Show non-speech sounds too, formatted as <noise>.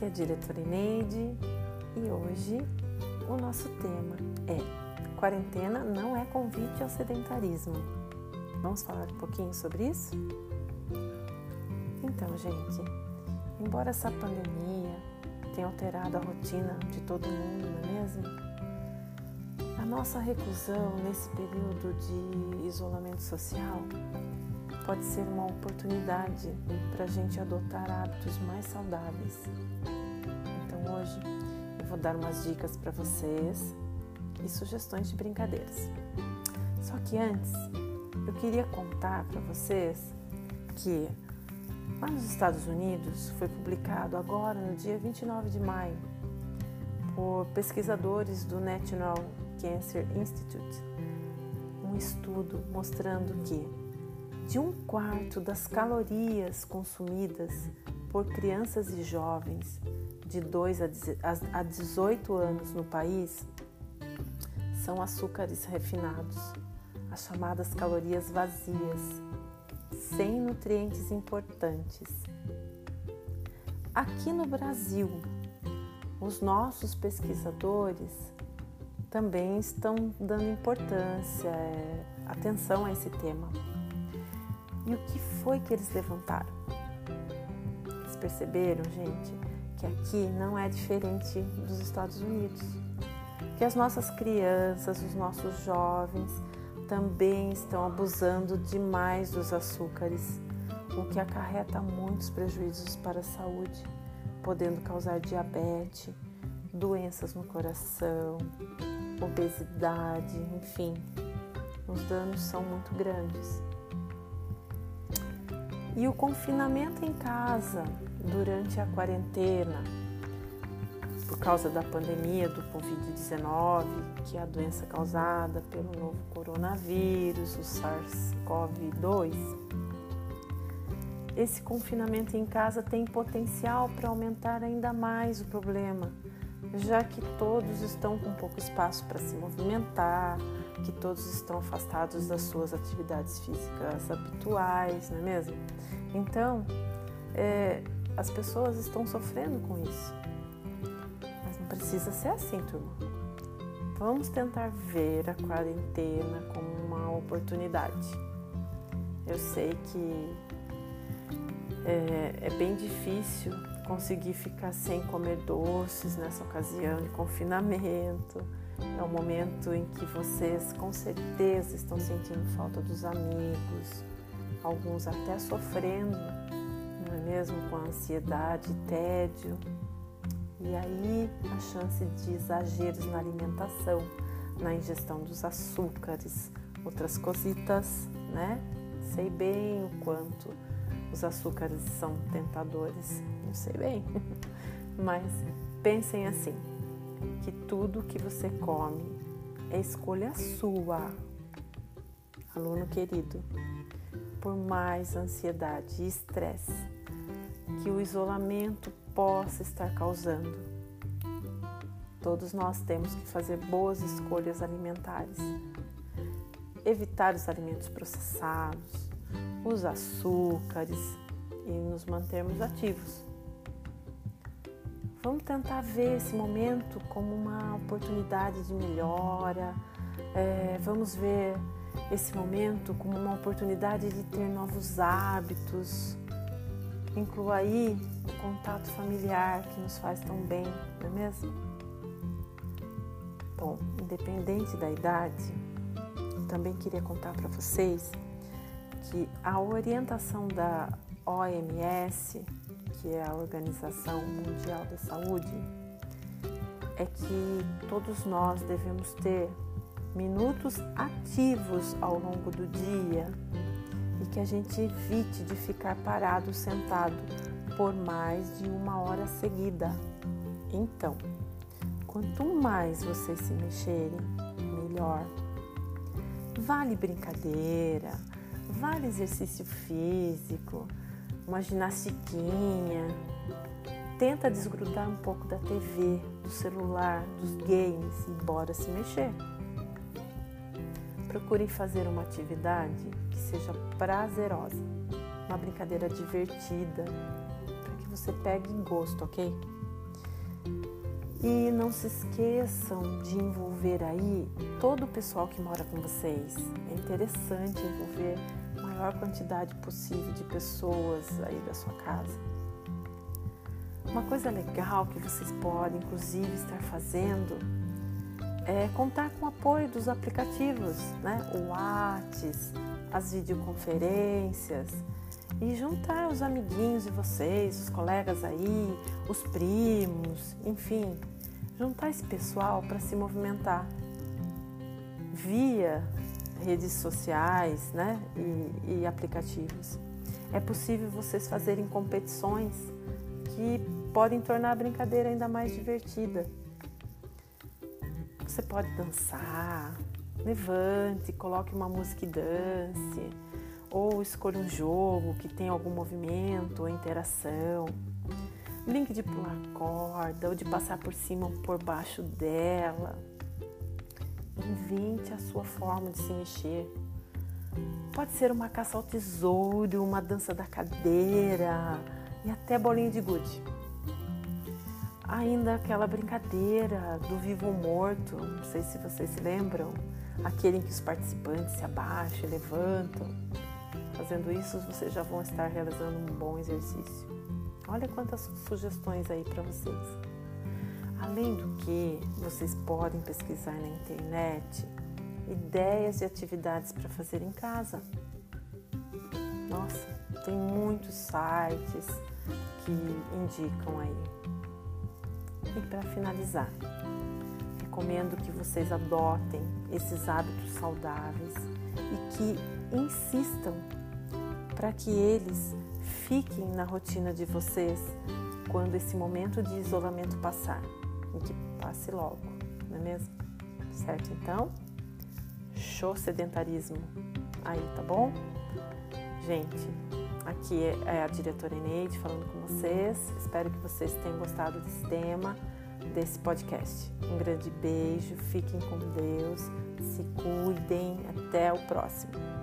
Aqui é a diretora Ineide e hoje o nosso tema é Quarentena não é convite ao sedentarismo. Vamos falar um pouquinho sobre isso? Então, gente, embora essa pandemia tenha alterado a rotina de todo mundo, não é mesmo? A nossa reclusão nesse período de isolamento social pode ser uma oportunidade para a gente adotar hábitos mais saudáveis. Então hoje eu vou dar umas dicas para vocês e sugestões de brincadeiras. Só que antes eu queria contar para vocês que lá nos Estados Unidos foi publicado agora no dia 29 de maio por pesquisadores do National Cancer Institute um estudo mostrando que de um quarto das calorias consumidas por crianças e jovens de 2 a 18 anos no país são açúcares refinados, as chamadas calorias vazias, sem nutrientes importantes. Aqui no Brasil, os nossos pesquisadores também estão dando importância, é, atenção a esse tema. E o que foi que eles levantaram? Eles perceberam, gente, que aqui não é diferente dos Estados Unidos. Que as nossas crianças, os nossos jovens também estão abusando demais dos açúcares, o que acarreta muitos prejuízos para a saúde, podendo causar diabetes, doenças no coração, obesidade, enfim, os danos são muito grandes. E o confinamento em casa durante a quarentena, por causa da pandemia do Covid-19, que é a doença causada pelo novo coronavírus, o SARS-CoV-2. Esse confinamento em casa tem potencial para aumentar ainda mais o problema, já que todos estão com pouco espaço para se movimentar, que todos estão afastados das suas atividades físicas habituais, não é mesmo? Então, é, as pessoas estão sofrendo com isso. Mas não precisa ser assim, turma. Vamos tentar ver a quarentena como uma oportunidade. Eu sei que é, é bem difícil conseguir ficar sem comer doces nessa ocasião de confinamento. É um momento em que vocês com certeza estão sentindo falta dos amigos, alguns até sofrendo, não é mesmo? Com ansiedade, tédio. E aí a chance de exageros na alimentação, na ingestão dos açúcares, outras cositas, né? Sei bem o quanto os açúcares são tentadores, eu sei bem. <laughs> Mas pensem assim, que tudo que você come é escolha sua, aluno querido por mais ansiedade e estresse que o isolamento possa estar causando. Todos nós temos que fazer boas escolhas alimentares, evitar os alimentos processados, os açúcares e nos mantermos ativos. Vamos tentar ver esse momento como uma oportunidade de melhora, é, vamos ver esse momento como uma oportunidade de ter novos hábitos. Inclua aí o contato familiar que nos faz tão bem, não é mesmo? Bom, independente da idade, eu também queria contar para vocês que a orientação da OMS, que é a Organização Mundial da Saúde, é que todos nós devemos ter minutos ativos ao longo do dia e que a gente evite de ficar parado sentado por mais de uma hora seguida. Então, quanto mais vocês se mexerem, melhor. Vale brincadeira, vale exercício físico, uma ginastiquinha. Tenta desgrudar um pouco da TV, do celular, dos games e bora se mexer. Procure fazer uma atividade que seja prazerosa, uma brincadeira divertida, para que você pegue gosto, ok? E não se esqueçam de envolver aí todo o pessoal que mora com vocês. É interessante envolver maior quantidade possível de pessoas aí da sua casa. Uma coisa legal que vocês podem, inclusive, estar fazendo é contar com o apoio dos aplicativos, né? O Whats, as videoconferências e juntar os amiguinhos de vocês, os colegas aí, os primos, enfim, juntar esse pessoal para se movimentar via redes sociais né, e, e aplicativos. É possível vocês fazerem competições que podem tornar a brincadeira ainda mais divertida. Você pode dançar, levante, coloque uma música e dance, ou escolha um jogo que tem algum movimento ou interação. Brinque de pular corda ou de passar por cima ou por baixo dela. Invente a sua forma de se mexer. Pode ser uma caça ao tesouro, uma dança da cadeira e até bolinha de gude. Ainda aquela brincadeira do vivo ou morto, não sei se vocês se lembram, aquele em que os participantes se abaixam e levantam. Fazendo isso, vocês já vão estar realizando um bom exercício. Olha quantas sugestões aí para vocês. Além do que, vocês podem pesquisar na internet ideias de atividades para fazer em casa. Nossa, tem muitos sites que indicam aí. E para finalizar, recomendo que vocês adotem esses hábitos saudáveis e que insistam para que eles fiquem na rotina de vocês quando esse momento de isolamento passar e que passe logo, não é mesmo? Certo então? Show sedentarismo aí, tá bom? Gente, aqui é a diretora Eneide falando com vocês. Espero que vocês tenham gostado desse tema, desse podcast. Um grande beijo, fiquem com Deus, se cuidem, até o próximo.